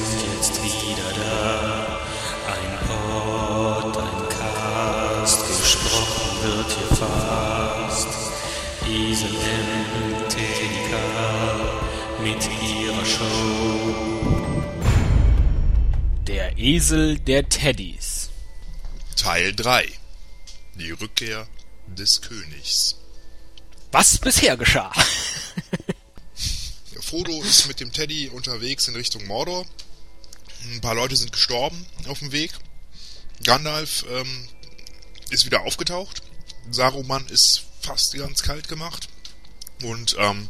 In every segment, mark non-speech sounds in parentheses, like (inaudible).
sind jetzt wieder da. Ein Pod, ein Cast, gesprochen wird hier fast. Esel M, TDK mit ihrer Show. Der Esel der Teddys. Teil 3. Die Rückkehr des Königs. Was bisher geschah? Frodo ist mit dem Teddy unterwegs in Richtung Mordor. Ein paar Leute sind gestorben auf dem Weg. Gandalf ähm, ist wieder aufgetaucht. Saruman ist fast ganz kalt gemacht. Und ähm,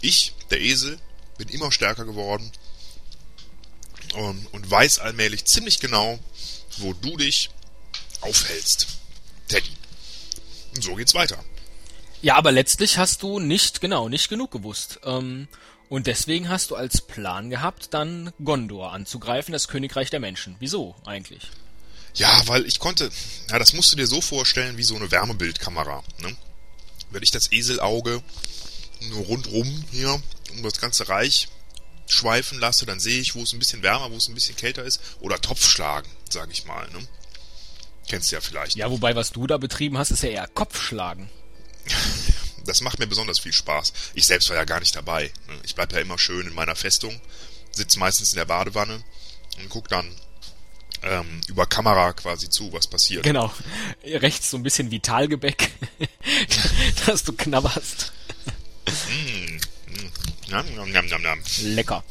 ich, der Esel, bin immer stärker geworden und, und weiß allmählich ziemlich genau, wo du dich aufhältst. Teddy. Und so geht's weiter. Ja, aber letztlich hast du nicht, genau, nicht genug gewusst. Ähm, und deswegen hast du als Plan gehabt, dann Gondor anzugreifen, das Königreich der Menschen. Wieso eigentlich? Ja, weil ich konnte, ja, das musst du dir so vorstellen wie so eine Wärmebildkamera. Ne? Wenn ich das Eselauge nur rundrum hier um das ganze Reich schweifen lasse, dann sehe ich, wo es ein bisschen wärmer, wo es ein bisschen kälter ist. Oder Topfschlagen, sage ich mal. Ne? Kennst du ja vielleicht. Ja, wobei was du da betrieben hast, ist ja eher Kopfschlagen. Das macht mir besonders viel Spaß. Ich selbst war ja gar nicht dabei. ne? Ich bleib ja immer schön in meiner Festung, sitze meistens in der Badewanne und guck dann ähm, über Kamera quasi zu, was passiert. Genau. Rechts so ein bisschen Vitalgebäck, (laughs) dass du knabberst. Nam, nam, nam, nam, nam. Lecker.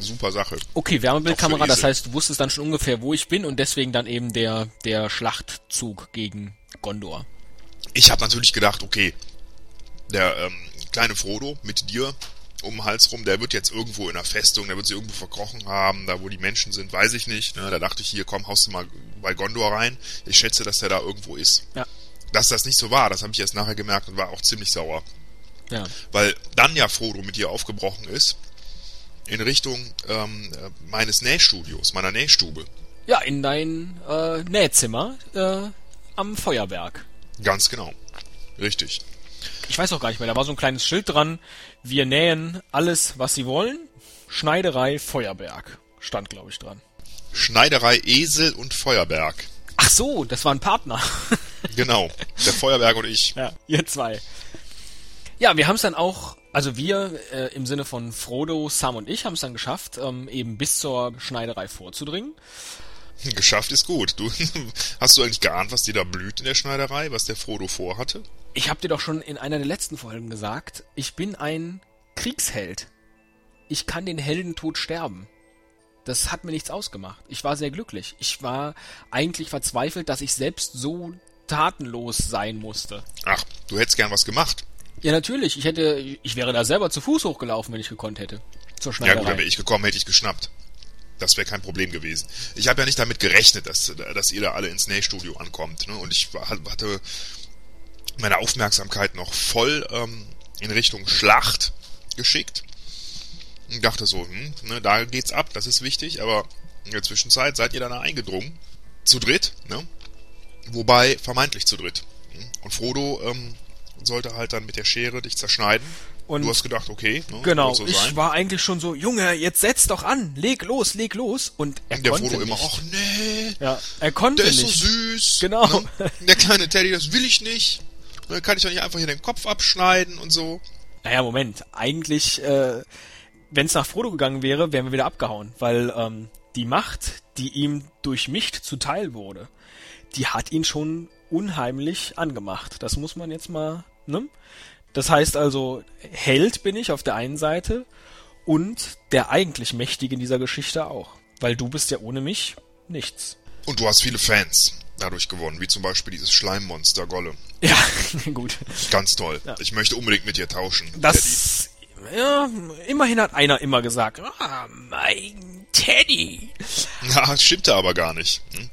Super Sache. Okay, Wärmebildkamera, das heißt, du wusstest dann schon ungefähr, wo ich bin und deswegen dann eben der, der Schlachtzug gegen Gondor. Ich habe natürlich gedacht, okay, der ähm, kleine Frodo mit dir um den Hals rum, der wird jetzt irgendwo in der Festung, der wird sich irgendwo verkrochen haben, da wo die Menschen sind, weiß ich nicht. Ne? Da dachte ich, hier, komm, haust du mal bei Gondor rein. Ich schätze, dass der da irgendwo ist. Ja. Dass das nicht so war, das habe ich erst nachher gemerkt und war auch ziemlich sauer. Ja. Weil dann ja Frodo mit dir aufgebrochen ist in Richtung ähm, äh, meines Nähstudios, meiner Nähstube. Ja, in dein äh, Nähzimmer äh, am Feuerwerk. Ganz genau. Richtig. Ich weiß auch gar nicht mehr, da war so ein kleines Schild dran, wir nähen alles, was sie wollen. Schneiderei Feuerberg stand, glaube ich, dran. Schneiderei Esel und Feuerberg. Ach so, das war ein Partner. (laughs) Genau. Der Feuerberg und ich. ja, ihr zwei. Ja, wir haben es dann auch, also wir äh, im Sinne von Frodo, Sam und ich haben es dann geschafft, ähm, eben bis zur Schneiderei vorzudringen. Geschafft ist gut. Du, (laughs) hast du eigentlich geahnt, was dir da blüht in der Schneiderei, was der Frodo vorhatte? Ich habe dir doch schon in einer der letzten Folgen gesagt, ich bin ein Kriegsheld. Ich kann den Heldentod sterben. Das hat mir nichts ausgemacht. Ich war sehr glücklich. Ich war eigentlich verzweifelt, dass ich selbst so tatenlos sein musste. Ach, du hättest gern was gemacht. Ja, natürlich. Ich hätte, ich wäre da selber zu Fuß hochgelaufen, wenn ich gekonnt hätte. Zur Ja Schneiderei. gut, dann wäre ich gekommen, hätte ich geschnappt. Das wäre kein Problem gewesen. Ich habe ja nicht damit gerechnet, dass, dass ihr da alle ins Nähstudio ankommt. Ne? Und ich hatte meine Aufmerksamkeit noch voll ähm, in Richtung Schlacht geschickt. Und dachte so, hm, ne, da geht's ab, das ist wichtig. Aber in der Zwischenzeit seid ihr dann da eingedrungen. Zu dritt, ne? Wobei vermeintlich zu dritt. Hm? Und Frodo ähm, sollte halt dann mit der Schere dich zerschneiden. Und- du hast gedacht, okay, ne, Genau, so ich war eigentlich schon so, Junge, jetzt setz doch an, leg los, leg los. Und er Und der konnte Frodo nicht. immer, ach nee, ja, er konnte der ist nicht. so süß. Genau. Ne? Der kleine Teddy, das will ich nicht. Dann kann ich doch nicht einfach hier den Kopf abschneiden und so. Naja, Moment. Eigentlich, äh, wenn es nach Frodo gegangen wäre, wären wir wieder abgehauen. Weil ähm, die Macht, die ihm durch mich zuteil wurde, die hat ihn schon unheimlich angemacht. Das muss man jetzt mal, ne? Das heißt also, Held bin ich auf der einen Seite und der eigentlich Mächtige in dieser Geschichte auch. Weil du bist ja ohne mich nichts. Und du hast viele Fans dadurch gewonnen, wie zum Beispiel dieses Schleimmonster Golle. Ja, (laughs) gut. Ganz toll. Ich möchte unbedingt mit dir tauschen. Das, ja, immerhin hat einer immer gesagt, ah, mein Teddy. (laughs) Teddy. Ja, stimmte aber gar nicht. Hm?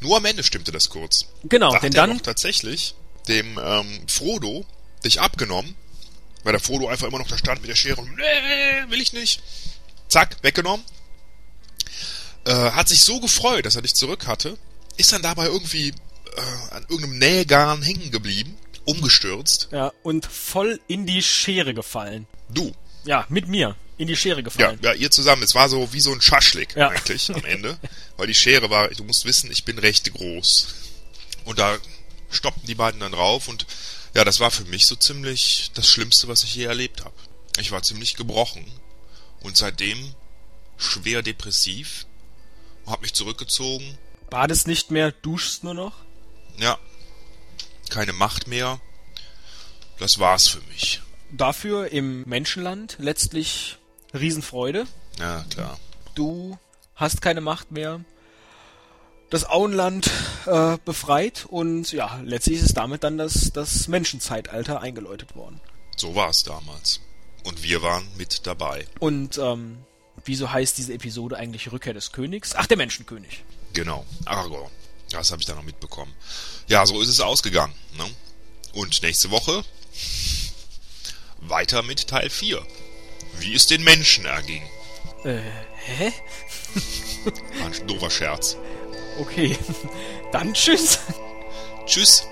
Nur am Ende stimmte das kurz. Genau, hat denn er dann, doch tatsächlich dem ähm, Frodo dich abgenommen, weil der Frodo einfach immer noch da stand mit der Schere und nee, will ich nicht. Zack, weggenommen. Äh, hat sich so gefreut, dass er dich zurück hatte, ist dann dabei irgendwie äh, an irgendeinem Nähgarn hängen geblieben, umgestürzt. ja, und voll in die Schere gefallen. Du, Ja, mit mir. in die Schere Ja, gefallen. ja, ihr zusammen. Es war so wie so ein Schaschlik Ja. eigentlich am Ende. Weil die Schere war, du musst wissen, ich bin recht groß. Und da stoppten die beiden dann drauf und ja, das war für mich so ziemlich das Schlimmste, was ich je erlebt habe. Ich war ziemlich gebrochen und seitdem schwer depressiv, hab mich zurückgezogen, Badest nicht mehr, duschst nur noch. ja, keine Macht mehr. Das war's für mich. Dafür im Menschenland letztlich Riesenfreude. Ja, klar. Du hast keine Macht mehr. Das Auenland äh, befreit und ja, letztlich ist damit dann das, das Menschenzeitalter eingeläutet worden. So war's damals. Und wir waren mit dabei. Und ähm, wieso heißt diese Episode eigentlich Rückkehr des Königs? Ach, der Menschenkönig. Genau, Aragorn. Das habe ich da noch mitbekommen. Ja, so ist es ausgegangen. Ne? Und nächste Woche weiter mit Teil 4. Wie es den Menschen erging. Äh, hä? War ein doofer Scherz. Okay. (laughs) Dann tschüss. Tschüss.